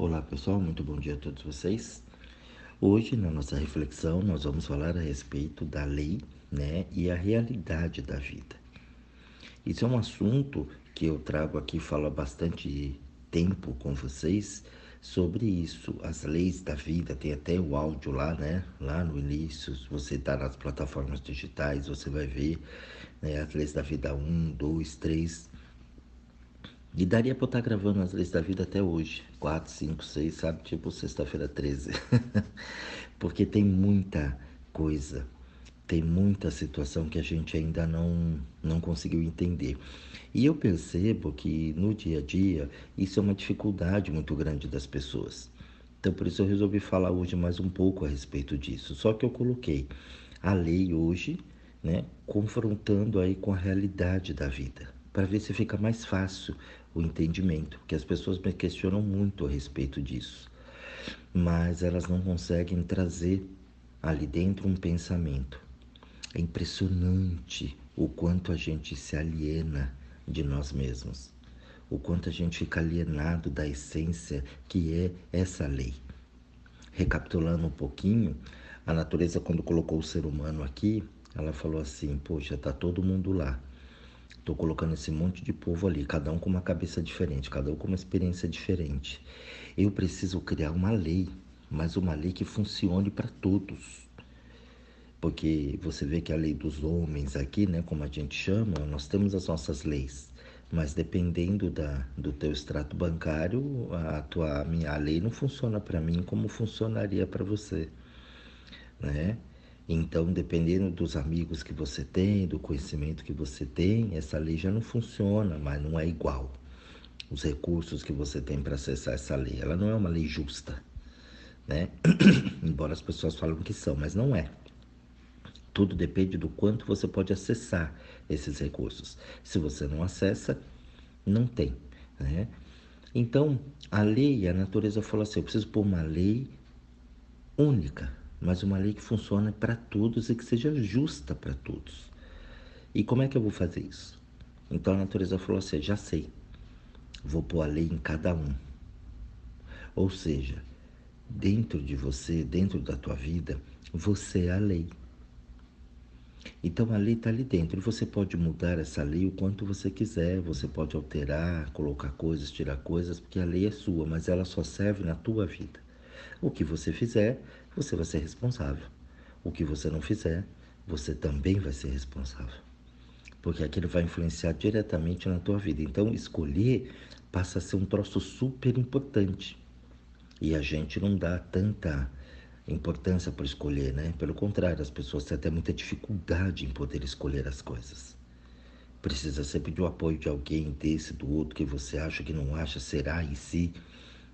Olá pessoal, muito bom dia a todos vocês. Hoje, na nossa reflexão, nós vamos falar a respeito da lei né, e a realidade da vida. Isso é um assunto que eu trago aqui, falo há bastante tempo com vocês sobre isso, as leis da vida. Tem até o áudio lá, né? Lá no início, se você está nas plataformas digitais, você vai ver né, as leis da vida 1, 2, 3 e daria para eu estar tá gravando as leis da vida até hoje, 4, 5, 6, sabe? Tipo sexta-feira 13. Porque tem muita coisa, tem muita situação que a gente ainda não, não conseguiu entender. E eu percebo que no dia a dia isso é uma dificuldade muito grande das pessoas. Então por isso eu resolvi falar hoje mais um pouco a respeito disso. Só que eu coloquei a lei hoje, né, confrontando aí com a realidade da vida para ver se fica mais fácil o entendimento, porque as pessoas me questionam muito a respeito disso, mas elas não conseguem trazer ali dentro um pensamento. É impressionante o quanto a gente se aliena de nós mesmos, o quanto a gente fica alienado da essência que é essa lei. Recapitulando um pouquinho, a natureza, quando colocou o ser humano aqui, ela falou assim: Poxa, está todo mundo lá Estou colocando esse monte de povo ali, cada um com uma cabeça diferente, cada um com uma experiência diferente. Eu preciso criar uma lei, mas uma lei que funcione para todos. Porque você vê que a lei dos homens aqui, né, como a gente chama, nós temos as nossas leis. Mas dependendo da, do teu extrato bancário, a tua a minha lei não funciona para mim como funcionaria para você, né? Então, dependendo dos amigos que você tem, do conhecimento que você tem, essa lei já não funciona, mas não é igual. Os recursos que você tem para acessar essa lei, ela não é uma lei justa, né? Embora as pessoas falem que são, mas não é. Tudo depende do quanto você pode acessar esses recursos. Se você não acessa, não tem, né? Então, a lei, a natureza falou assim: eu preciso pôr uma lei única mas uma lei que funcione para todos e que seja justa para todos. E como é que eu vou fazer isso? Então a natureza falou assim: já sei, vou pôr a lei em cada um. Ou seja, dentro de você, dentro da tua vida, você é a lei. Então a lei está ali dentro e você pode mudar essa lei o quanto você quiser, você pode alterar, colocar coisas, tirar coisas, porque a lei é sua, mas ela só serve na tua vida. O que você fizer, você vai ser responsável. O que você não fizer, você também vai ser responsável. Porque aquilo vai influenciar diretamente na tua vida. Então, escolher passa a ser um troço super importante. E a gente não dá tanta importância por escolher, né? Pelo contrário, as pessoas têm até muita dificuldade em poder escolher as coisas. Precisa sempre do apoio de alguém, desse, do outro, que você acha que não acha, será em si.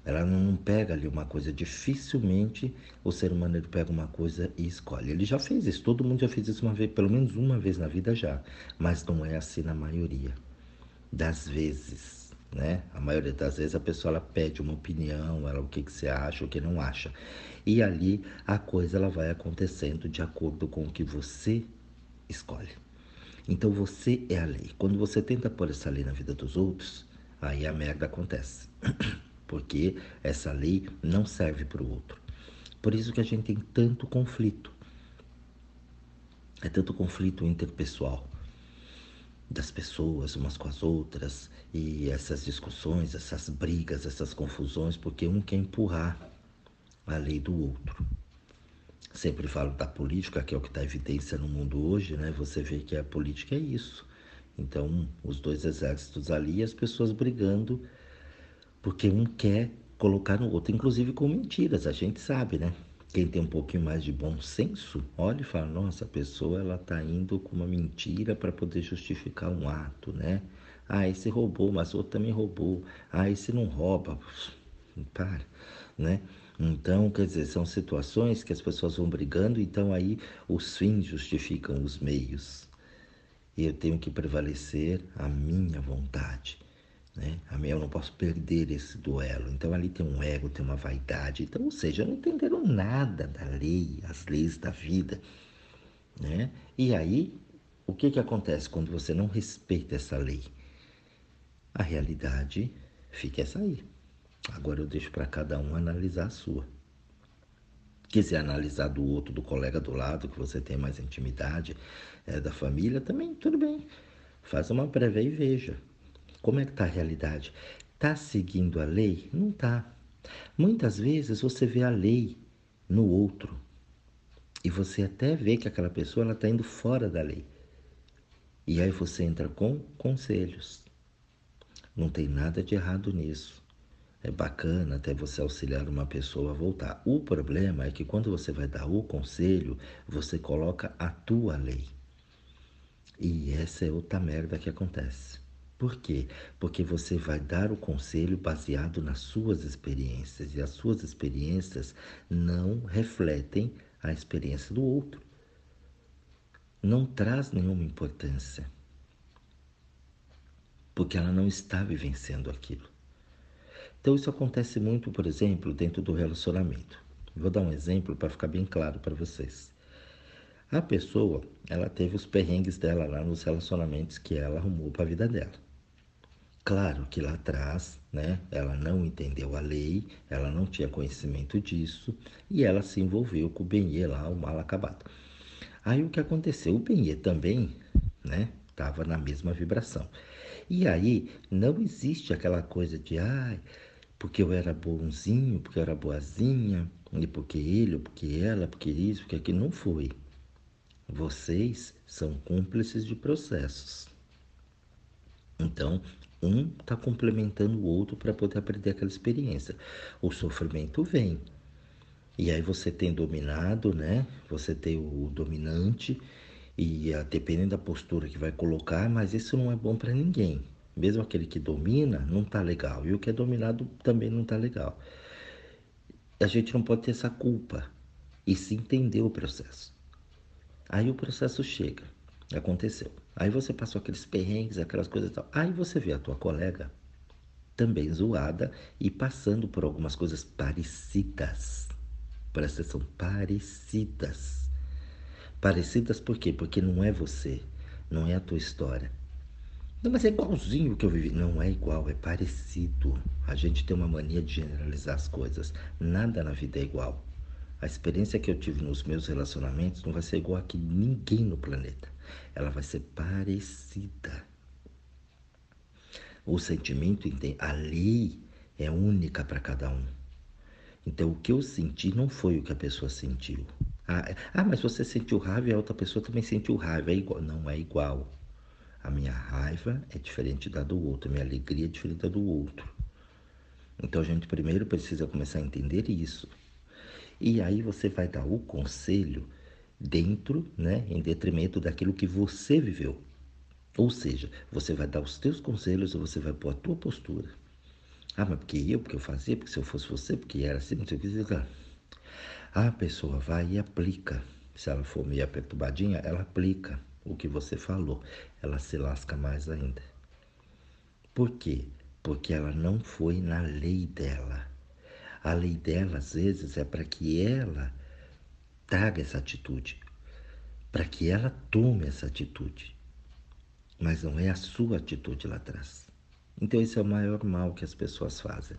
Ela não pega ali uma coisa. Dificilmente o ser humano ele pega uma coisa e escolhe. Ele já fez isso. Todo mundo já fez isso uma vez, pelo menos uma vez na vida já. Mas não é assim na maioria das vezes, né? A maioria das vezes a pessoa ela pede uma opinião, ela o que que você acha, o que não acha. E ali a coisa ela vai acontecendo de acordo com o que você escolhe. Então você é a lei. Quando você tenta pôr essa lei na vida dos outros, aí a merda acontece. porque essa lei não serve para o outro. Por isso que a gente tem tanto conflito. É tanto conflito interpessoal das pessoas umas com as outras e essas discussões, essas brigas, essas confusões, porque um quer empurrar a lei do outro. Sempre falo da política, que é o que está evidência no mundo hoje, né? Você vê que a política é isso. Então, os dois exércitos ali, as pessoas brigando porque um quer colocar no outro, inclusive com mentiras, a gente sabe, né? Quem tem um pouquinho mais de bom senso, olha e fala: nossa, a pessoa ela tá indo com uma mentira para poder justificar um ato, né? Ah, esse roubou, mas o outro também roubou. Ah, esse não rouba. Para, né? Então, quer dizer, são situações que as pessoas vão brigando, então aí os fins justificam os meios. E eu tenho que prevalecer a minha vontade. Né? Eu não posso perder esse duelo. Então ali tem um ego, tem uma vaidade. Então, ou seja, não entenderam nada da lei, as leis da vida. Né? E aí, o que, que acontece quando você não respeita essa lei? A realidade fica essa aí. Agora eu deixo para cada um analisar a sua. Quiser analisar do outro, do colega do lado, que você tem mais intimidade, é, da família, também tudo bem. Faz uma prévia e veja. Como é que está a realidade? Está seguindo a lei? Não está. Muitas vezes você vê a lei no outro e você até vê que aquela pessoa está indo fora da lei. E aí você entra com conselhos. Não tem nada de errado nisso. É bacana até você auxiliar uma pessoa a voltar. O problema é que quando você vai dar o conselho, você coloca a tua lei. E essa é outra merda que acontece. Por quê? Porque você vai dar o conselho baseado nas suas experiências e as suas experiências não refletem a experiência do outro. Não traz nenhuma importância. Porque ela não está vivenciando aquilo. Então, isso acontece muito, por exemplo, dentro do relacionamento. Vou dar um exemplo para ficar bem claro para vocês. A pessoa, ela teve os perrengues dela lá nos relacionamentos que ela arrumou para a vida dela. Claro que lá atrás, né, ela não entendeu a lei, ela não tinha conhecimento disso e ela se envolveu com o Benê lá, o mal acabado. Aí o que aconteceu? O Benê também, né, estava na mesma vibração. E aí não existe aquela coisa de, ai, porque eu era bonzinho, porque eu era boazinha, e porque ele, ou porque ela, porque isso, porque aquilo. Não foi. Vocês são cúmplices de processos. Então, um está complementando o outro para poder aprender aquela experiência. O sofrimento vem. E aí você tem dominado, né? Você tem o dominante e dependendo da postura que vai colocar, mas isso não é bom para ninguém. Mesmo aquele que domina não tá legal. E o que é dominado também não tá legal. A gente não pode ter essa culpa e se entender o processo. Aí o processo chega, aconteceu. Aí você passou aqueles perrengues, aquelas coisas e tal. Aí você vê a tua colega também zoada e passando por algumas coisas parecidas. Presta atenção, parecidas. Parecidas por quê? Porque não é você, não é a tua história. Não, mas é igualzinho o que eu vivi. Não é igual, é parecido. A gente tem uma mania de generalizar as coisas. Nada na vida é igual. A experiência que eu tive nos meus relacionamentos não vai ser igual a que ninguém no planeta. Ela vai ser parecida. O sentimento, a lei é única para cada um. Então, o que eu senti não foi o que a pessoa sentiu. Ah, é, ah, mas você sentiu raiva e a outra pessoa também sentiu raiva. É igual. Não é igual. A minha raiva é diferente da do outro, a minha alegria é diferente da do outro. Então a gente primeiro precisa começar a entender isso. E aí você vai dar o conselho dentro, né, em detrimento daquilo que você viveu. Ou seja, você vai dar os teus conselhos e você vai pôr a tua postura. Ah, mas porque eu, porque eu fazia, porque se eu fosse você, porque era assim, não sei o que. A pessoa vai e aplica. Se ela for meio perturbadinha, ela aplica o que você falou, ela se lasca mais ainda. Por quê? Porque ela não foi na lei dela. A lei dela, às vezes, é para que ela traga essa atitude, para que ela tome essa atitude. Mas não é a sua atitude lá atrás. Então, esse é o maior mal que as pessoas fazem.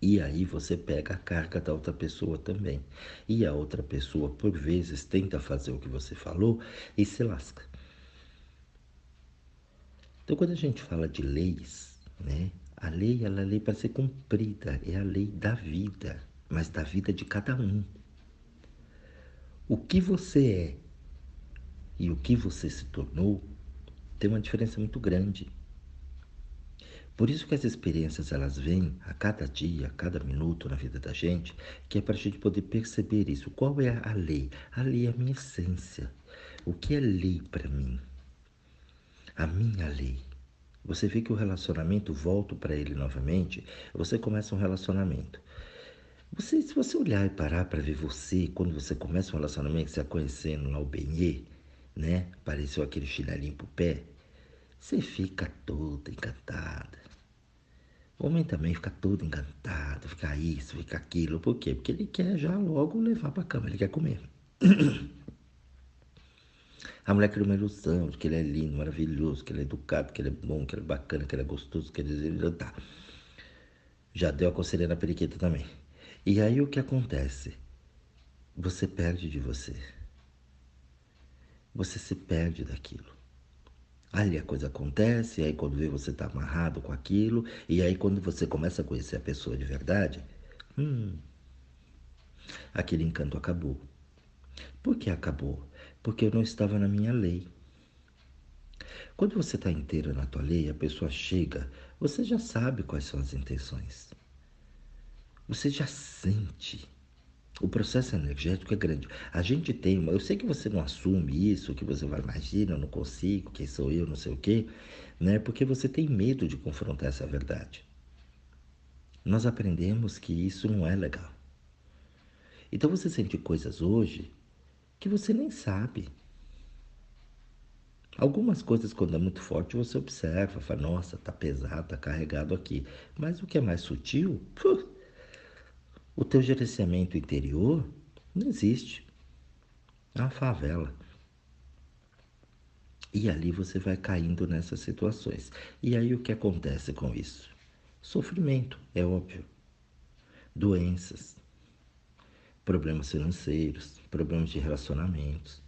E aí você pega a carga da outra pessoa também. E a outra pessoa, por vezes, tenta fazer o que você falou e se lasca. Então, quando a gente fala de leis, né? A lei, ela é lei para ser cumprida, é a lei da vida, mas da vida de cada um. O que você é e o que você se tornou tem uma diferença muito grande. Por isso que as experiências elas vêm a cada dia, a cada minuto na vida da gente, que é para a gente poder perceber isso. Qual é a lei? A lei é a minha essência. O que é lei para mim? A minha lei. Você vê que o relacionamento, volto para ele novamente, você começa um relacionamento. Você, se você olhar e parar para ver você, quando você começa um relacionamento, você está conhecendo lá o Benê, né? Apareceu aquele chinelinho pro pé, você fica toda encantada. O homem também fica todo encantado, fica isso, fica aquilo. Por quê? Porque ele quer já logo levar para a cama, ele quer comer. A mulher cria uma ilusão de que ele é lindo, maravilhoso, que ele é educado, que ele é bom, que ele é bacana, que ele é gostoso, que ele é... Tá. Já deu a na periquita também. E aí o que acontece? Você perde de você. Você se perde daquilo. Ali a coisa acontece, e aí quando vê você está amarrado com aquilo, e aí quando você começa a conhecer a pessoa de verdade, hum, aquele encanto acabou. Por que acabou? Porque eu não estava na minha lei. Quando você está inteiro na tua lei, a pessoa chega, você já sabe quais são as intenções. Você já sente. O processo energético é grande. A gente tem uma. Eu sei que você não assume isso, que você vai, imagina, eu não consigo, quem sou eu, não sei o quê, né? Porque você tem medo de confrontar essa verdade. Nós aprendemos que isso não é legal. Então você sente coisas hoje que você nem sabe. Algumas coisas, quando é muito forte, você observa, fala, nossa, tá pesado, tá carregado aqui. Mas o que é mais sutil, o teu gerenciamento interior não existe. É uma favela. E ali você vai caindo nessas situações. E aí o que acontece com isso? Sofrimento, é óbvio. Doenças, problemas financeiros, problemas de relacionamentos,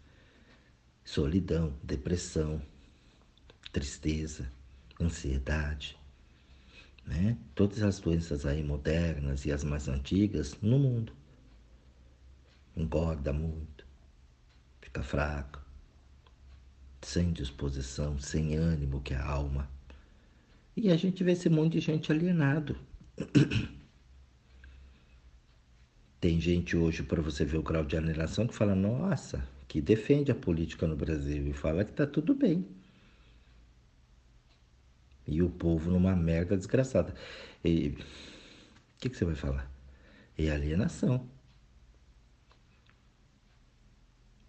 solidão, depressão, tristeza, ansiedade, né? Todas as doenças aí modernas e as mais antigas no mundo. Engorda muito, fica fraco, sem disposição, sem ânimo, que é a alma. E a gente vê esse monte de gente alienado. Tem gente hoje, para você ver o grau de alienação, que fala, nossa, que defende a política no Brasil e fala que está tudo bem. E o povo numa merda desgraçada. E o que, que você vai falar? É alienação.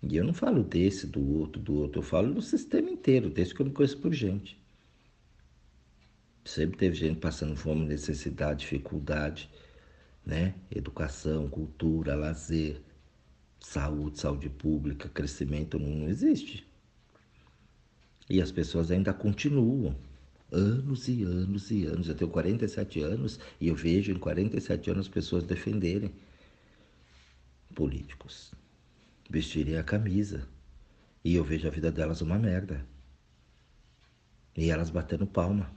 E eu não falo desse, do outro, do outro. Eu falo do sistema inteiro, desse que eu me conheço por gente. Sempre teve gente passando fome, necessidade, dificuldade, né? Educação, cultura, lazer, saúde, saúde pública, crescimento não existe. E as pessoas ainda continuam anos e anos e anos. Eu tenho 47 anos e eu vejo em 47 anos pessoas defenderem políticos, vestirem a camisa. E eu vejo a vida delas uma merda. E elas batendo palma,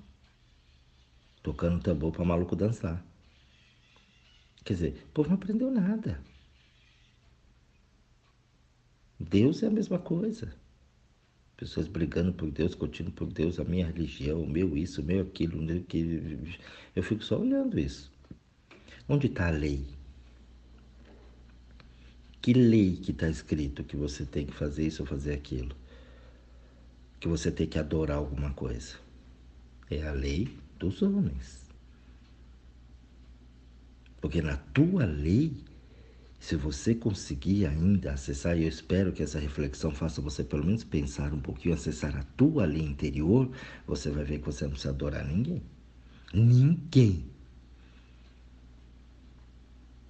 tocando tambor para maluco dançar. Quer dizer, o povo não aprendeu nada. Deus é a mesma coisa. Pessoas brigando por Deus, curtindo por Deus, a minha religião, o meu isso, o meu aquilo. Que... Eu fico só olhando isso. Onde está a lei? Que lei que está escrito que você tem que fazer isso ou fazer aquilo? Que você tem que adorar alguma coisa? É a lei dos homens. Porque na tua lei se você conseguir ainda acessar, eu espero que essa reflexão faça você pelo menos pensar um pouquinho, acessar a tua linha interior, você vai ver que você não precisa adorar ninguém. Ninguém.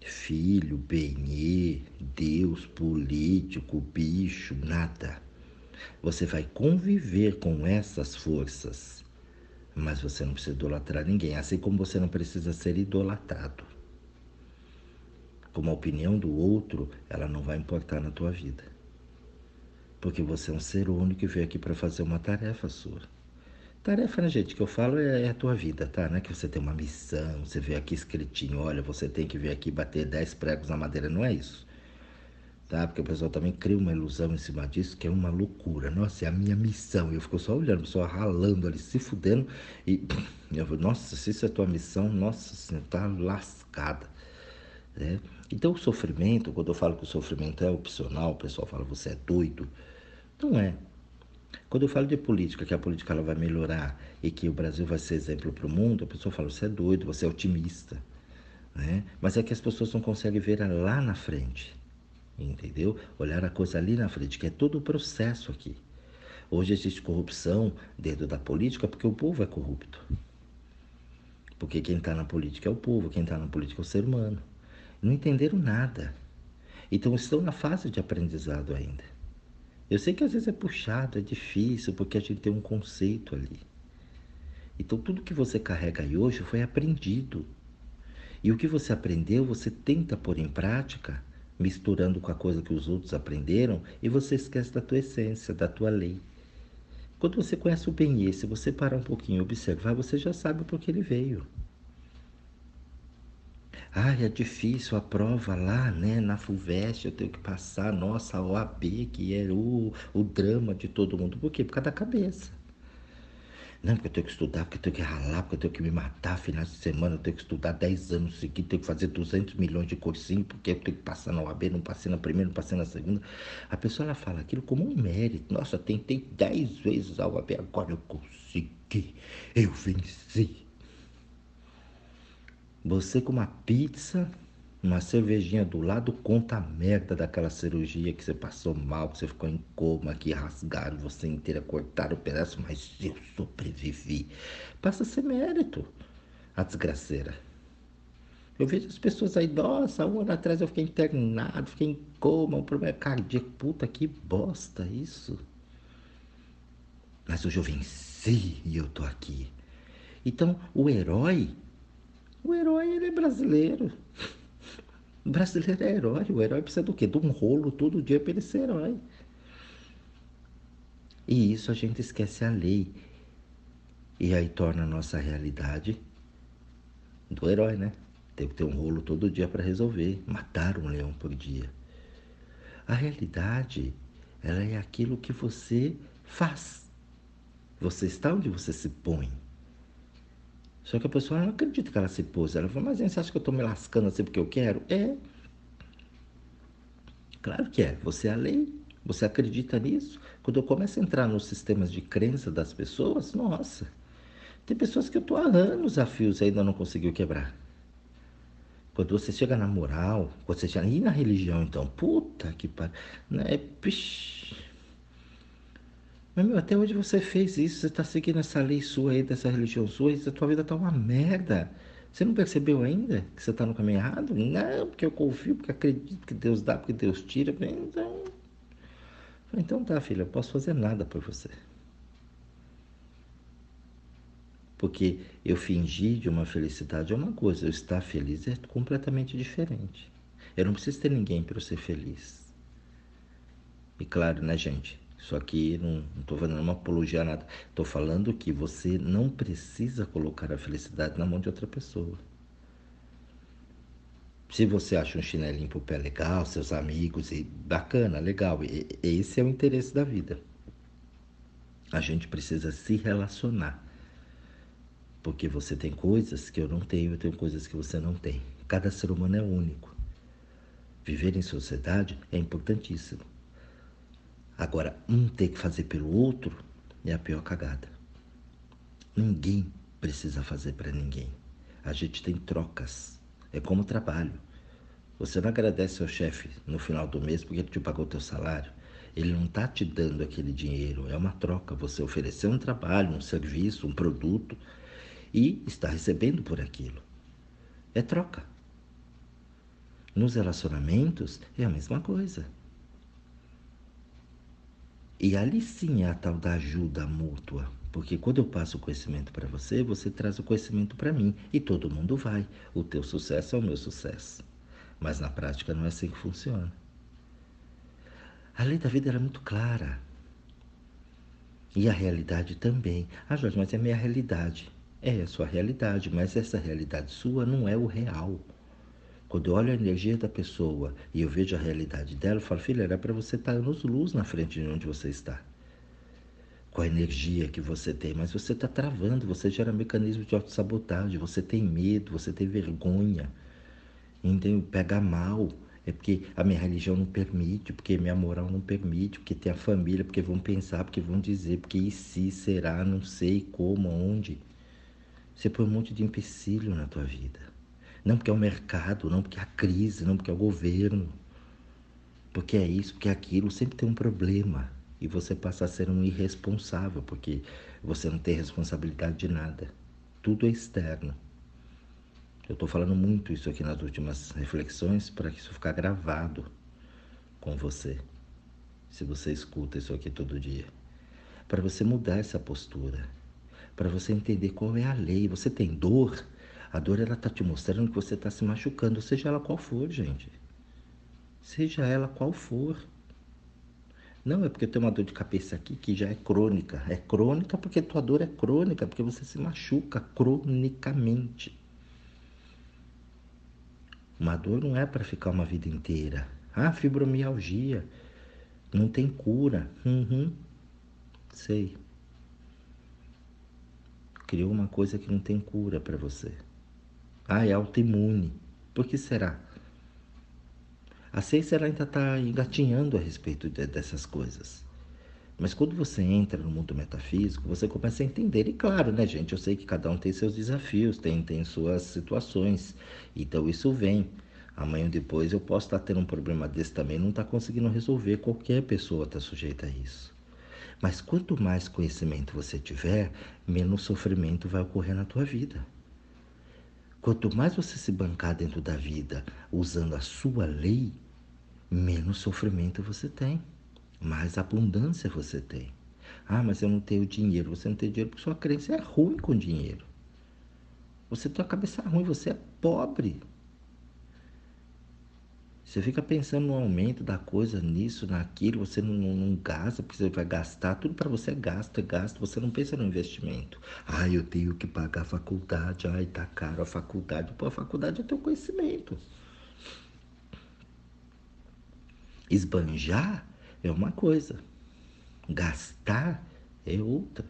Filho, benê, Deus, político, bicho, nada. Você vai conviver com essas forças, mas você não precisa idolatrar ninguém, assim como você não precisa ser idolatrado como a opinião do outro, ela não vai importar na tua vida. Porque você é um ser único e veio aqui para fazer uma tarefa sua. Tarefa, né, gente, que eu falo é, é, a tua vida, tá? Não é que você tem uma missão, você veio aqui escritinho, olha, você tem que vir aqui bater 10 pregos na madeira, não é isso. Tá? Porque o pessoal também cria uma ilusão em cima disso, que é uma loucura. Nossa, é a minha missão. E eu fico só olhando, pessoal ralando ali, se fudendo. E eu falo, nossa, se isso é tua missão, nossa, você tá lascada. Né? Então, o sofrimento, quando eu falo que o sofrimento é opcional, o pessoal fala você é doido. Não é. Quando eu falo de política, que a política ela vai melhorar e que o Brasil vai ser exemplo para o mundo, a pessoa fala: você é doido, você é otimista. Né? Mas é que as pessoas não conseguem ver lá na frente. Entendeu? Olhar a coisa ali na frente, que é todo o processo aqui. Hoje existe corrupção dentro da política porque o povo é corrupto. Porque quem está na política é o povo, quem está na política é o ser humano não entenderam nada. Então estão na fase de aprendizado ainda. Eu sei que às vezes é puxado, é difícil, porque a gente tem um conceito ali. Então tudo que você carrega aí hoje foi aprendido. E o que você aprendeu, você tenta pôr em prática, misturando com a coisa que os outros aprenderam, e você esquece da tua essência, da tua lei. Quando você conhece o bem se você parar um pouquinho e observar, você já sabe por que ele veio. Ah, é difícil a prova lá, né? Na FUVEST eu tenho que passar, nossa, a OAB, que é o, o drama de todo mundo. Por quê? Por causa da cabeça. Não, porque eu tenho que estudar, porque eu tenho que ralar, porque eu tenho que me matar finais de semana, eu tenho que estudar 10 anos seguidos, tenho que fazer 200 milhões de cursinho, porque eu tenho que passar na OAB, não passei na primeira, não passei na segunda. A pessoa ela fala aquilo como um mérito. Nossa, tentei 10 vezes a OAB, agora eu consegui, eu venci. Você com uma pizza, uma cervejinha do lado, conta a merda daquela cirurgia que você passou mal, que você ficou em coma, que rasgaram você inteira, cortaram o pedaço, mas eu sobrevivi. Passa a ser mérito, a desgraceira. Eu vejo as pessoas aí, nossa, um ano atrás eu fiquei internado, fiquei em coma, um problema cardíaco. Puta que bosta isso. Mas hoje eu venci e eu tô aqui. Então, o herói o herói, ele é brasileiro. O brasileiro é herói. O herói precisa do quê? De um rolo todo dia para ele ser herói. E isso a gente esquece a lei. E aí torna a nossa realidade do herói, né? Tem que ter um rolo todo dia para resolver. Matar um leão por dia. A realidade, ela é aquilo que você faz. Você está onde você se põe. Só que a pessoa não acredita que ela se pôs. Ela fala, mas você acha que eu estou me lascando assim porque eu quero? É. Claro que é. Você é a lei. Você acredita nisso? Quando eu começo a entrar nos sistemas de crença das pessoas, nossa. Tem pessoas que eu estou há anos a fios e ainda não conseguiu quebrar. Quando você chega na moral, quando você chega. E na religião, então? Puta que pariu. Né? Pish. Mas, meu, até hoje você fez isso, você está seguindo essa lei sua aí, dessa religião sua, e a tua vida está uma merda. Você não percebeu ainda que você está no caminho errado? Não, porque eu confio, porque acredito que Deus dá, porque Deus tira. Então, então tá, filha, eu posso fazer nada por você. Porque eu fingir de uma felicidade é uma coisa, eu estar feliz é completamente diferente. Eu não preciso ter ninguém para eu ser feliz. E claro, né, gente? Isso aqui não estou fazendo uma apologia nada. Estou falando que você não precisa colocar a felicidade na mão de outra pessoa. Se você acha um chinelinho pro pé legal, seus amigos, e bacana, legal. E, esse é o interesse da vida. A gente precisa se relacionar. Porque você tem coisas que eu não tenho, eu tenho coisas que você não tem. Cada ser humano é único. Viver em sociedade é importantíssimo. Agora, um ter que fazer pelo outro é a pior cagada. Ninguém precisa fazer para ninguém. A gente tem trocas. É como trabalho. Você não agradece ao chefe no final do mês porque ele te pagou o teu salário. Ele não está te dando aquele dinheiro. É uma troca. Você ofereceu um trabalho, um serviço, um produto e está recebendo por aquilo. É troca. Nos relacionamentos é a mesma coisa. E ali sim é a tal da ajuda mútua. Porque quando eu passo o conhecimento para você, você traz o conhecimento para mim. E todo mundo vai. O teu sucesso é o meu sucesso. Mas na prática não é assim que funciona. A lei da vida é muito clara. E a realidade também. Ah, Jorge, mas é minha realidade. É a sua realidade, mas essa realidade sua não é o real. Quando eu olho a energia da pessoa e eu vejo a realidade dela, eu falo, filha, era para você estar nos luz na frente de onde você está. Com a energia que você tem, mas você está travando, você gera mecanismo de autossabotagem, você tem medo, você tem vergonha, entendeu? Pega mal, é porque a minha religião não permite, porque minha moral não permite, porque tem a família, porque vão pensar, porque vão dizer, porque e se, será, não sei como, onde. Você põe um monte de empecilho na tua vida. Não porque é o mercado, não porque é a crise, não porque é o governo. Porque é isso, porque é aquilo, sempre tem um problema. E você passa a ser um irresponsável, porque você não tem responsabilidade de nada. Tudo é externo. Eu estou falando muito isso aqui nas últimas reflexões para que isso ficar gravado com você. Se você escuta isso aqui todo dia. Para você mudar essa postura. Para você entender qual é a lei. Você tem dor, A dor ela tá te mostrando que você está se machucando, seja ela qual for, gente. Seja ela qual for. Não é porque eu tenho uma dor de cabeça aqui que já é crônica. É crônica porque tua dor é crônica, porque você se machuca cronicamente. Uma dor não é para ficar uma vida inteira. Ah, fibromialgia. Não tem cura. Uhum. Sei. Criou uma coisa que não tem cura para você. Ah, é autoimune. Por que será? A ciência ainda está engatinhando a respeito de, dessas coisas. Mas quando você entra no mundo metafísico, você começa a entender. E claro, né, gente? Eu sei que cada um tem seus desafios, tem, tem suas situações. Então isso vem. Amanhã ou depois eu posso estar tendo um problema desse também, não está conseguindo resolver. Qualquer pessoa está sujeita a isso. Mas quanto mais conhecimento você tiver, menos sofrimento vai ocorrer na tua vida. Quanto mais você se bancar dentro da vida usando a sua lei, menos sofrimento você tem, mais abundância você tem. Ah, mas eu não tenho dinheiro. Você não tem dinheiro porque sua crença é ruim com dinheiro. Você tem a cabeça ruim, você é pobre. Você fica pensando no aumento da coisa, nisso, naquilo, você não, não, não gasta, porque você vai gastar, tudo para você é gasto, é gasto, você não pensa no investimento. Ah, eu tenho que pagar a faculdade, ai, tá caro a faculdade. Pô, a faculdade é teu conhecimento. Esbanjar é uma coisa, gastar é outra,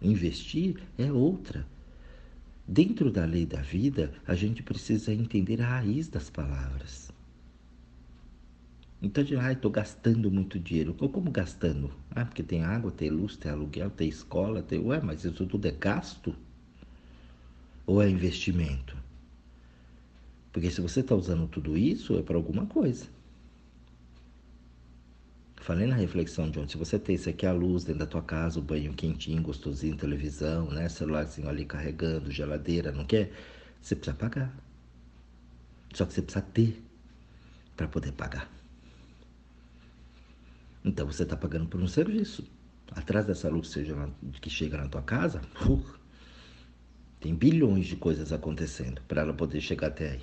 investir é outra. Dentro da lei da vida, a gente precisa entender a raiz das palavras. Então, de, ah, estou gastando muito dinheiro. Como gastando? Ah, porque tem água, tem luz, tem aluguel, tem escola, tem. Ué, mas isso tudo é gasto? Ou é investimento? Porque se você está usando tudo isso, é para alguma coisa. Falei na reflexão, John, se você tem isso aqui, a luz dentro da tua casa, o banho quentinho, gostosinho, televisão, né? Celularzinho ali carregando, geladeira, não quer? Você precisa pagar. Só que você precisa ter para poder pagar. Então você está pagando por um serviço. Atrás dessa luz seja que chega na tua casa, uh, tem bilhões de coisas acontecendo para ela poder chegar até aí.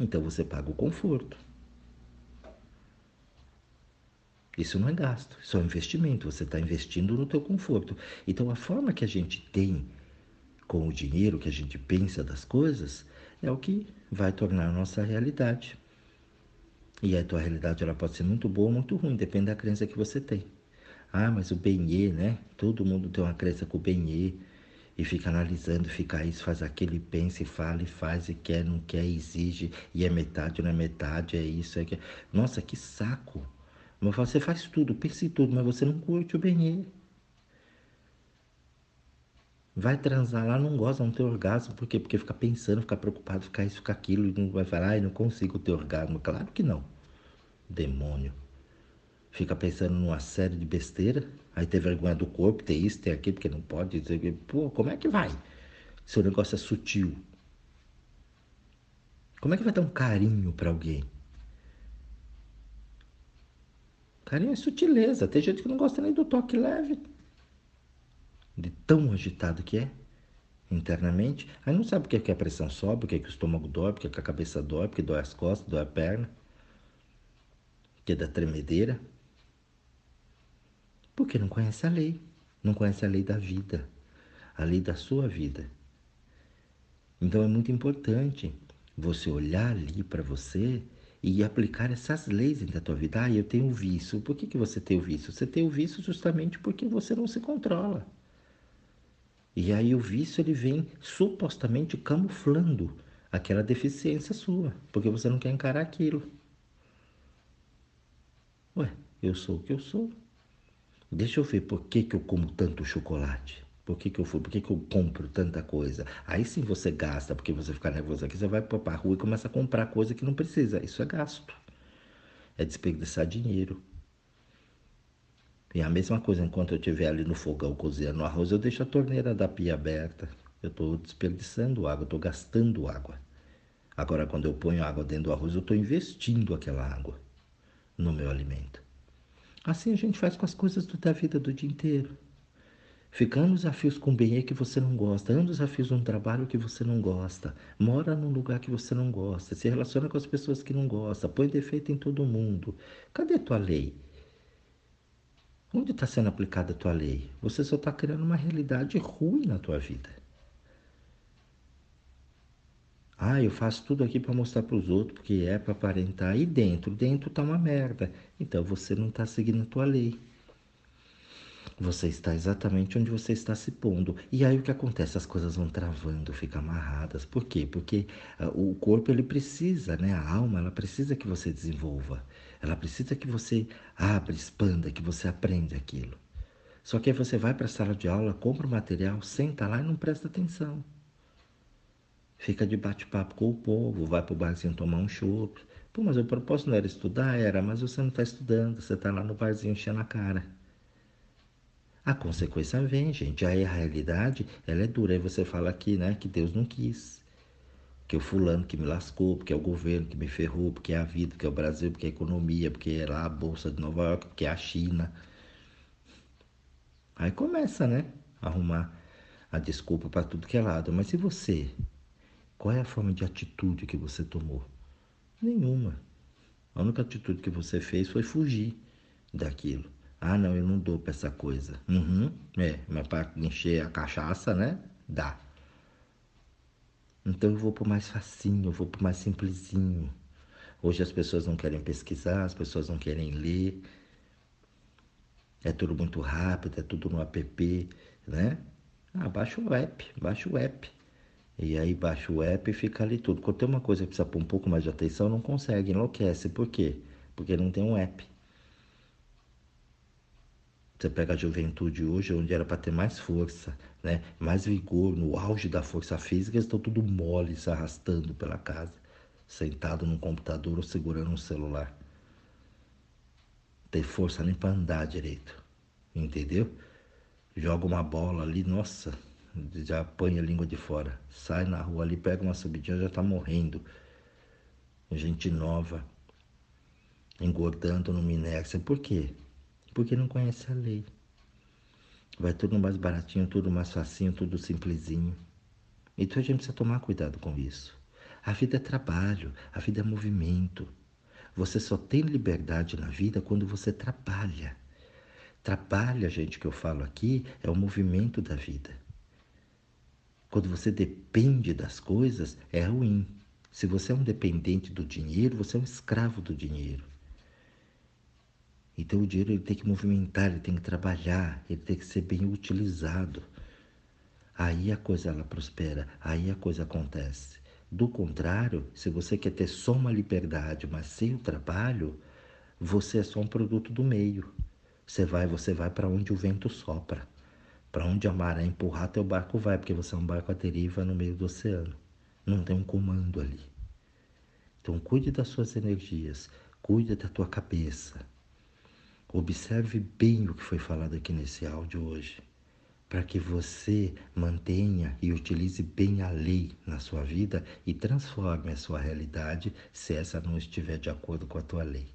Então você paga o conforto. Isso não é gasto, isso é um investimento. Você está investindo no teu conforto. Então a forma que a gente tem com o dinheiro, que a gente pensa das coisas, é o que vai tornar a nossa realidade. E a tua realidade ela pode ser muito boa ou muito ruim, depende da crença que você tem. Ah, mas o benê, né? Todo mundo tem uma crença com o benê e fica analisando, fica isso, faz aquilo, pensa e fala e faz e quer, não quer, exige, e é metade, não é metade, é isso, é que. Nossa, que saco! Você faz tudo, pensa em tudo, mas você não curte o benê. Vai transar lá, não gosta, não tem orgasmo. Por quê? Porque fica pensando, fica preocupado, fica isso, fica aquilo, e não vai falar, ai, não consigo ter orgasmo. Claro que não. Demônio. Fica pensando numa série de besteira, aí tem vergonha do corpo, tem isso, tem aquilo, porque não pode. Pô, como é que vai? Se o negócio é sutil. Como é que vai dar um carinho para alguém? Carinho é sutileza. Tem gente que não gosta nem do toque leve. De tão agitado que é internamente. Aí não sabe por que a pressão sobe, por que o estômago dói, por que a cabeça dói, porque dói as costas, dói a perna. Que é da tremedeira. Porque não conhece a lei. Não conhece a lei da vida. A lei da sua vida. Então é muito importante você olhar ali para você e aplicar essas leis dentro da tua vida. Ah, eu tenho vício. Por que, que você tem o vício? Você tem o vício justamente porque você não se controla. E aí o vício ele vem supostamente camuflando aquela deficiência sua, porque você não quer encarar aquilo. Ué, eu sou o que eu sou. Deixa eu ver por que, que eu como tanto chocolate. Por que, que eu fui? Por que, que eu compro tanta coisa? Aí sim você gasta, porque você fica nervoso aqui, você vai para a rua e começa a comprar coisa que não precisa. Isso é gasto. É desperdiçar dinheiro. E a mesma coisa, enquanto eu estiver ali no fogão cozinhando arroz, eu deixo a torneira da pia aberta. Eu estou desperdiçando água, estou gastando água. Agora, quando eu ponho água dentro do arroz, eu estou investindo aquela água no meu alimento. Assim a gente faz com as coisas da vida do dia inteiro. Fica anos a fios com bem que você não gosta, anos a fios num trabalho que você não gosta, mora num lugar que você não gosta, se relaciona com as pessoas que não gosta, põe defeito em todo mundo. Cadê tua lei? Onde está sendo aplicada a tua lei? Você só está criando uma realidade ruim na tua vida. Ah, eu faço tudo aqui para mostrar para os outros, porque é para aparentar. E dentro, dentro tá uma merda. Então você não está seguindo a tua lei. Você está exatamente onde você está se pondo. E aí o que acontece? As coisas vão travando, ficam amarradas. Por quê? Porque uh, o corpo ele precisa, né? A alma ela precisa que você desenvolva. Ela precisa que você abra, expanda, que você aprenda aquilo. Só que aí você vai para a sala de aula, compra o material, senta lá e não presta atenção. Fica de bate-papo com o povo, vai para o barzinho tomar um chopp. Pô, mas o propósito não era estudar? Era, mas você não está estudando, você está lá no barzinho enchendo a cara. A consequência vem, gente. Aí a realidade, ela é dura. Aí você fala aqui, né, que Deus não quis. Que o fulano que me lascou, porque é o governo que me ferrou, porque é a vida, porque é o Brasil, porque é a economia, porque é lá a Bolsa de Nova York, porque é a China. Aí começa, né, arrumar a desculpa para tudo que é lado. Mas e você? Qual é a forma de atitude que você tomou? Nenhuma. A única atitude que você fez foi fugir daquilo. Ah, não, eu não dou para essa coisa. Uhum, é, mas para encher a cachaça, né? Dá. Então eu vou pro mais facinho, eu vou pro mais simplesinho. Hoje as pessoas não querem pesquisar, as pessoas não querem ler. É tudo muito rápido, é tudo no app, né? Ah, baixa o app, baixa o app. E aí baixa o app e fica ali tudo. Quando tem uma coisa que precisa pôr um pouco mais de atenção, não consegue, enlouquece. Por quê? Porque não tem um app. Você pega a juventude hoje, onde era para ter mais força, né? mais vigor, no auge da força física, eles estão tudo mole, se arrastando pela casa, sentado no computador ou segurando um celular. Tem força nem para andar direito, entendeu? Joga uma bola ali, nossa, já apanha a língua de fora. Sai na rua ali, pega uma subidinha, já está morrendo. Gente nova, engordando no Minex. Por quê? Porque não conhece a lei. Vai tudo mais baratinho, tudo mais facinho, tudo simplesinho. Então a gente precisa tomar cuidado com isso. A vida é trabalho, a vida é movimento. Você só tem liberdade na vida quando você trabalha. Trabalha, gente, que eu falo aqui, é o movimento da vida. Quando você depende das coisas, é ruim. Se você é um dependente do dinheiro, você é um escravo do dinheiro. Então o dinheiro ele tem que movimentar, ele tem que trabalhar, ele tem que ser bem utilizado. Aí a coisa ela prospera, aí a coisa acontece. Do contrário, se você quer ter só uma liberdade, mas sem o trabalho, você é só um produto do meio. Você vai, você vai para onde o vento sopra. Para onde a maré empurrar, teu barco vai, porque você é um barco à deriva no meio do oceano. Não tem um comando ali. Então cuide das suas energias, cuide da tua cabeça, Observe bem o que foi falado aqui nesse áudio hoje, para que você mantenha e utilize bem a lei na sua vida e transforme a sua realidade se essa não estiver de acordo com a tua lei.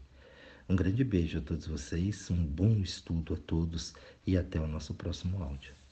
Um grande beijo a todos vocês, um bom estudo a todos e até o nosso próximo áudio.